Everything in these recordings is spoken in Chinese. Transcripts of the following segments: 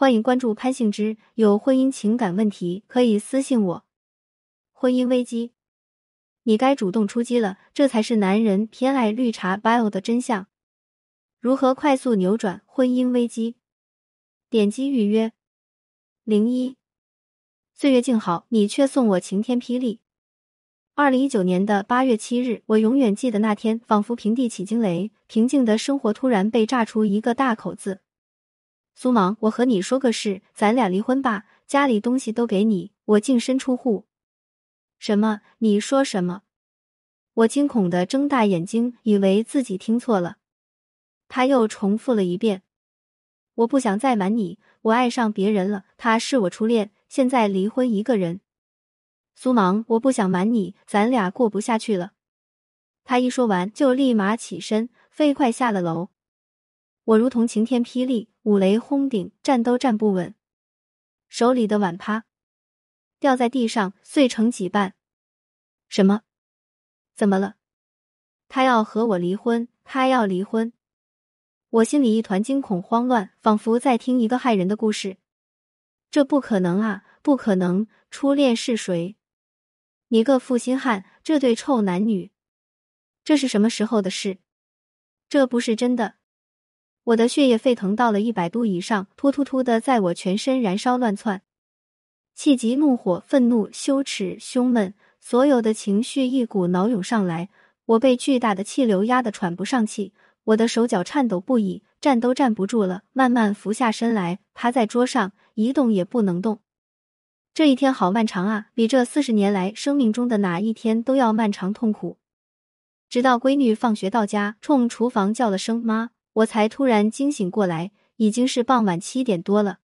欢迎关注潘幸之，有婚姻情感问题可以私信我。婚姻危机，你该主动出击了，这才是男人偏爱绿茶 bio 的真相。如何快速扭转婚姻危机？点击预约。零一，岁月静好，你却送我晴天霹雳。二零一九年的八月七日，我永远记得那天，仿佛平地起惊雷，平静的生活突然被炸出一个大口子。苏芒，我和你说个事，咱俩离婚吧，家里东西都给你，我净身出户。什么？你说什么？我惊恐的睁大眼睛，以为自己听错了。他又重复了一遍：“我不想再瞒你，我爱上别人了，他是我初恋，现在离婚一个人。”苏芒，我不想瞒你，咱俩过不下去了。他一说完，就立马起身，飞快下了楼。我如同晴天霹雳，五雷轰顶，站都站不稳，手里的碗啪掉在地上，碎成几瓣。什么？怎么了？他要和我离婚？他要离婚？我心里一团惊恐慌乱，仿佛在听一个骇人的故事。这不可能啊！不可能！初恋是谁？你个负心汉！这对臭男女，这是什么时候的事？这不是真的！我的血液沸腾到了一百度以上，突突突的在我全身燃烧乱窜，气急怒火、愤怒、羞耻、胸闷，所有的情绪一股脑涌上来。我被巨大的气流压得喘不上气，我的手脚颤抖不已，站都站不住了，慢慢俯下身来，趴在桌上，一动也不能动。这一天好漫长啊，比这四十年来生命中的哪一天都要漫长痛苦。直到闺女放学到家，冲厨房叫了声妈。我才突然惊醒过来，已经是傍晚七点多了。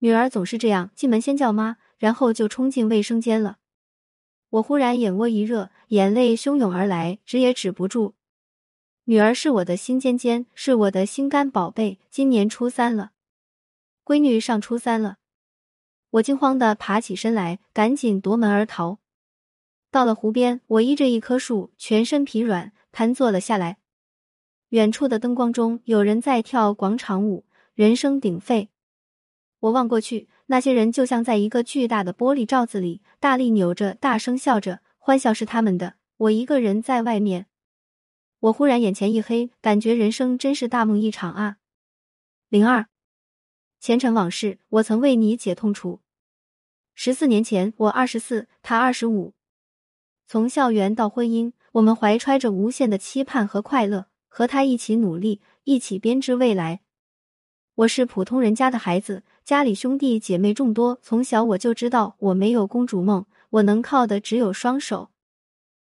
女儿总是这样，进门先叫妈，然后就冲进卫生间了。我忽然眼窝一热，眼泪汹涌而来，止也止不住。女儿是我的心尖尖，是我的心肝宝贝，今年初三了，闺女上初三了。我惊慌的爬起身来，赶紧夺门而逃。到了湖边，我依着一棵树，全身疲软，瘫坐了下来。远处的灯光中，有人在跳广场舞，人声鼎沸。我望过去，那些人就像在一个巨大的玻璃罩子里，大力扭着，大声笑着，欢笑是他们的。我一个人在外面，我忽然眼前一黑，感觉人生真是大梦一场啊！零二，前尘往事，我曾为你解痛楚。十四年前，我二十四，他二十五，从校园到婚姻，我们怀揣着无限的期盼和快乐。和他一起努力，一起编织未来。我是普通人家的孩子，家里兄弟姐妹众多，从小我就知道我没有公主梦，我能靠的只有双手。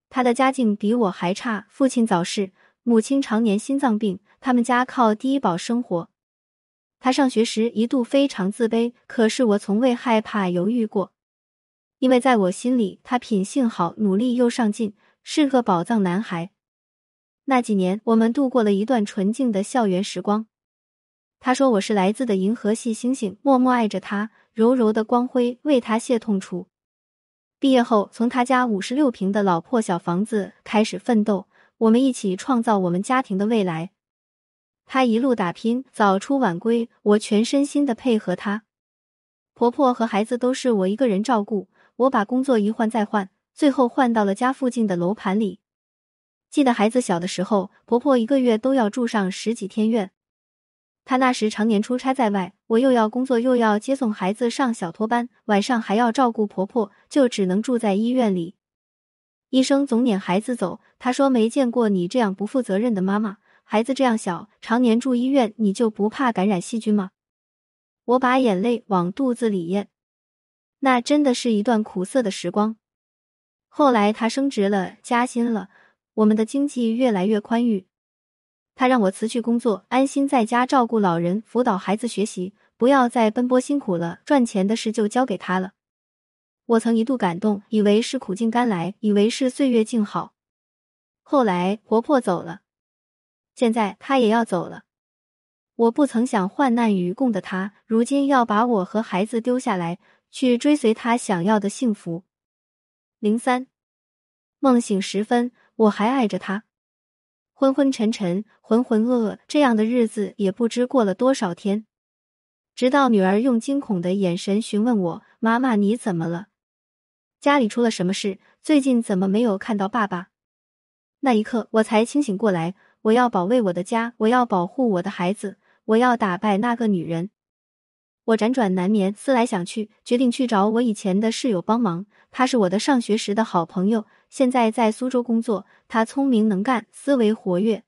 他的家境比我还差，父亲早逝，母亲常年心脏病，他们家靠低保生活。他上学时一度非常自卑，可是我从未害怕犹豫过，因为在我心里，他品性好，努力又上进，是个宝藏男孩。那几年，我们度过了一段纯净的校园时光。他说我是来自的银河系星星，默默爱着他，柔柔的光辉为他泄痛楚。毕业后，从他家五十六平的老破小房子开始奋斗，我们一起创造我们家庭的未来。他一路打拼，早出晚归，我全身心的配合他。婆婆和孩子都是我一个人照顾，我把工作一换再换，最后换到了家附近的楼盘里。记得孩子小的时候，婆婆一个月都要住上十几天院。她那时常年出差在外，我又要工作又要接送孩子上小托班，晚上还要照顾婆婆，就只能住在医院里。医生总撵孩子走，他说没见过你这样不负责任的妈妈。孩子这样小，常年住医院，你就不怕感染细菌吗？我把眼泪往肚子里咽，那真的是一段苦涩的时光。后来他升职了，加薪了。我们的经济越来越宽裕，他让我辞去工作，安心在家照顾老人、辅导孩子学习，不要再奔波辛苦了。赚钱的事就交给他了。我曾一度感动，以为是苦尽甘来，以为是岁月静好。后来婆婆走了，现在她也要走了。我不曾想患难与共的他，如今要把我和孩子丢下来，去追随他想要的幸福。零三，梦醒时分。我还爱着他，昏昏沉沉、浑浑噩噩，这样的日子也不知过了多少天。直到女儿用惊恐的眼神询问我：“妈妈，你怎么了？家里出了什么事？最近怎么没有看到爸爸？”那一刻，我才清醒过来。我要保卫我的家，我要保护我的孩子，我要打败那个女人。我辗转难眠，思来想去，决定去找我以前的室友帮忙。他是我的上学时的好朋友，现在在苏州工作。他聪明能干，思维活跃。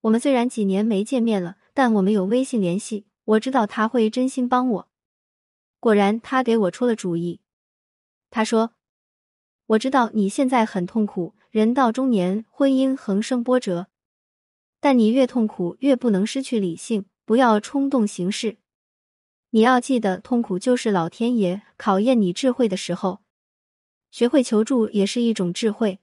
我们虽然几年没见面了，但我们有微信联系。我知道他会真心帮我。果然，他给我出了主意。他说：“我知道你现在很痛苦，人到中年，婚姻横生波折。但你越痛苦，越不能失去理性，不要冲动行事。”你要记得，痛苦就是老天爷考验你智慧的时候。学会求助也是一种智慧。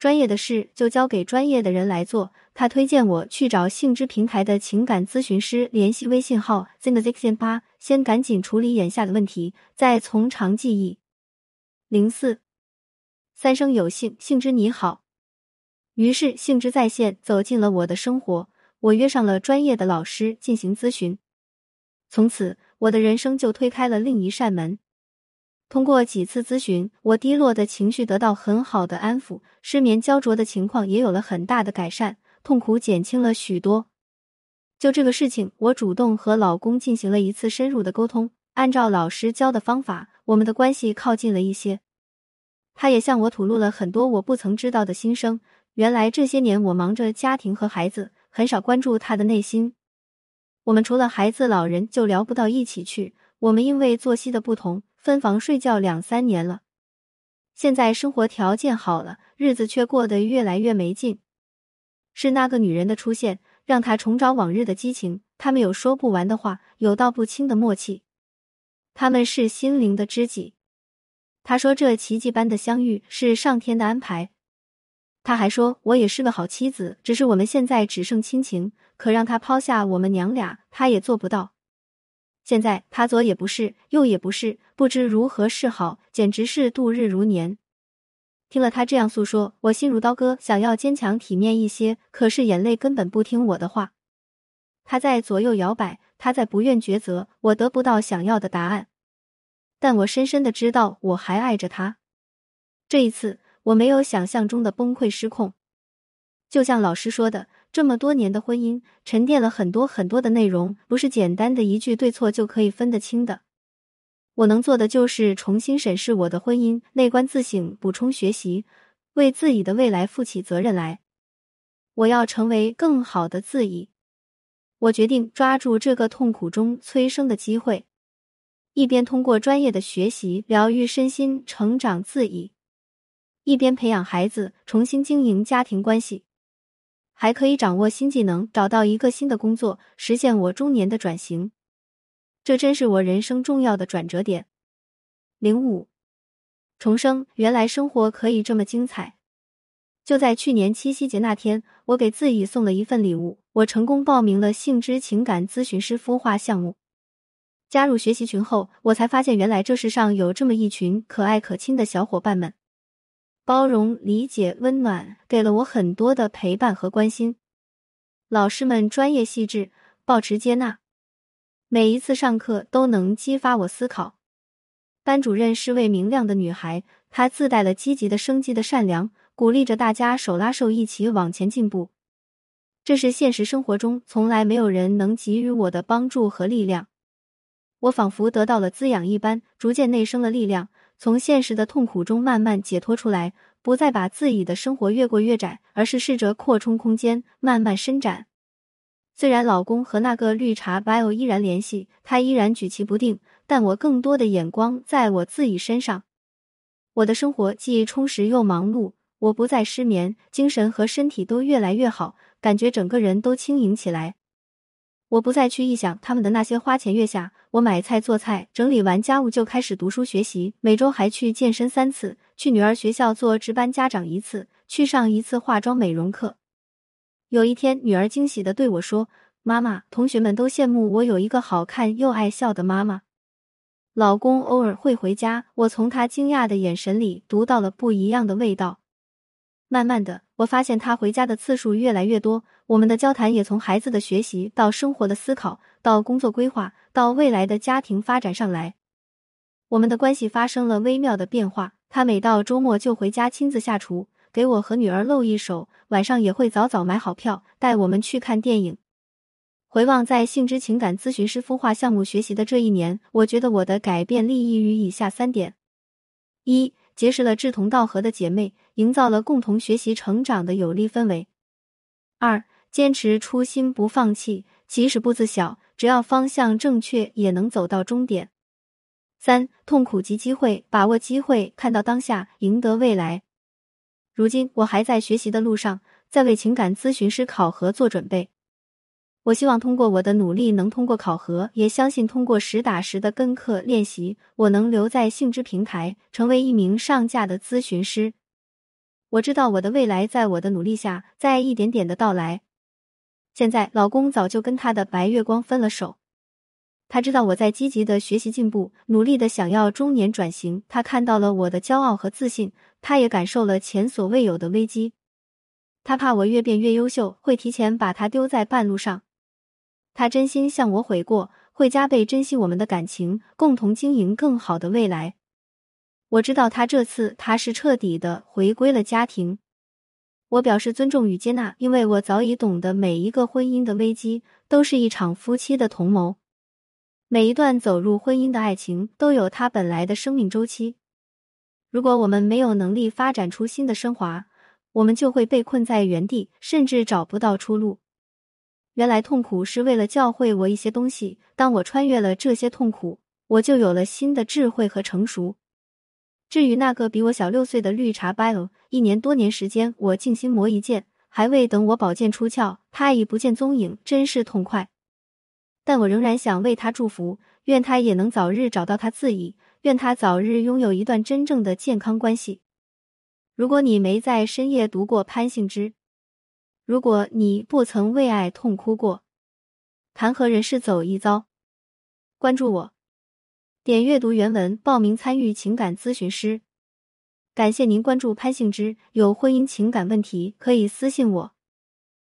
专业的事就交给专业的人来做。他推荐我去找性知平台的情感咨询师，联系微信号 z i n g z i x i n 八，先赶紧处理眼下的问题，再从长计议。零四三生有幸，幸之你好。于是兴致在线走进了我的生活，我约上了专业的老师进行咨询。从此，我的人生就推开了另一扇门。通过几次咨询，我低落的情绪得到很好的安抚，失眠焦灼的情况也有了很大的改善，痛苦减轻了许多。就这个事情，我主动和老公进行了一次深入的沟通，按照老师教的方法，我们的关系靠近了一些。他也向我吐露了很多我不曾知道的心声。原来这些年我忙着家庭和孩子，很少关注他的内心。我们除了孩子、老人就聊不到一起去。我们因为作息的不同，分房睡觉两三年了。现在生活条件好了，日子却过得越来越没劲。是那个女人的出现，让他重找往日的激情。他们有说不完的话，有道不清的默契。他们是心灵的知己。他说，这奇迹般的相遇是上天的安排。他还说，我也是个好妻子，只是我们现在只剩亲情。可让他抛下我们娘俩，他也做不到。现在他左也不是，右也不是，不知如何是好，简直是度日如年。听了他这样诉说，我心如刀割，想要坚强体面一些，可是眼泪根本不听我的话。他在左右摇摆，他在不愿抉择，我得不到想要的答案。但我深深的知道，我还爱着他。这一次，我没有想象中的崩溃失控，就像老师说的。这么多年的婚姻，沉淀了很多很多的内容，不是简单的一句对错就可以分得清的。我能做的就是重新审视我的婚姻，内观自省，补充学习，为自己的未来负起责任来。我要成为更好的自己。我决定抓住这个痛苦中催生的机会，一边通过专业的学习疗愈身心，成长自己，一边培养孩子，重新经营家庭关系。还可以掌握新技能，找到一个新的工作，实现我中年的转型。这真是我人生重要的转折点。零五重生，原来生活可以这么精彩。就在去年七夕节那天，我给自己送了一份礼物，我成功报名了性知情感咨询师孵化项目。加入学习群后，我才发现原来这世上有这么一群可爱可亲的小伙伴们。包容、理解、温暖，给了我很多的陪伴和关心。老师们专业细致，保持接纳，每一次上课都能激发我思考。班主任是位明亮的女孩，她自带了积极的生机的善良，鼓励着大家手拉手一起往前进步。这是现实生活中从来没有人能给予我的帮助和力量。我仿佛得到了滋养一般，逐渐内生了力量。从现实的痛苦中慢慢解脱出来，不再把自己的生活越过越窄，而是试着扩充空间，慢慢伸展。虽然老公和那个绿茶 bio 依然联系，他依然举棋不定，但我更多的眼光在我自己身上。我的生活既充实又忙碌，我不再失眠，精神和身体都越来越好，感觉整个人都轻盈起来。我不再去臆想他们的那些花前月下，我买菜做菜，整理完家务就开始读书学习，每周还去健身三次，去女儿学校做值班家长一次，去上一次化妆美容课。有一天，女儿惊喜的对我说：“妈妈，同学们都羡慕我有一个好看又爱笑的妈妈。”老公偶尔会回家，我从他惊讶的眼神里读到了不一样的味道。慢慢的，我发现他回家的次数越来越多。我们的交谈也从孩子的学习到生活的思考，到工作规划，到未来的家庭发展上来。我们的关系发生了微妙的变化。他每到周末就回家亲自下厨，给我和女儿露一手，晚上也会早早买好票，带我们去看电影。回望在性之情感咨询师孵化项目学习的这一年，我觉得我的改变立意于以下三点：一、结识了志同道合的姐妹，营造了共同学习成长的有利氛围；二、坚持初心不放弃，即使步子小，只要方向正确，也能走到终点。三、痛苦及机会，把握机会，看到当下，赢得未来。如今我还在学习的路上，在为情感咨询师考核做准备。我希望通过我的努力能通过考核，也相信通过实打实的跟课练习，我能留在性知平台，成为一名上架的咨询师。我知道我的未来在我的努力下，在一点点的到来。现在，老公早就跟他的白月光分了手。他知道我在积极的学习进步，努力的想要中年转型。他看到了我的骄傲和自信，他也感受了前所未有的危机。他怕我越变越优秀，会提前把他丢在半路上。他真心向我悔过，会加倍珍惜我们的感情，共同经营更好的未来。我知道他这次他是彻底的回归了家庭。我表示尊重与接纳，因为我早已懂得每一个婚姻的危机都是一场夫妻的同谋。每一段走入婚姻的爱情都有它本来的生命周期。如果我们没有能力发展出新的升华，我们就会被困在原地，甚至找不到出路。原来痛苦是为了教会我一些东西。当我穿越了这些痛苦，我就有了新的智慧和成熟。至于那个比我小六岁的绿茶 bio，一年多年时间，我静心磨一剑，还未等我宝剑出鞘，他已不见踪影，真是痛快。但我仍然想为他祝福，愿他也能早日找到他自己，愿他早日拥有一段真正的健康关系。如果你没在深夜读过潘幸之，如果你不曾为爱痛哭过，谈何人世走一遭？关注我。点阅读原文报名参与情感咨询师。感谢您关注潘幸之，有婚姻情感问题可以私信我。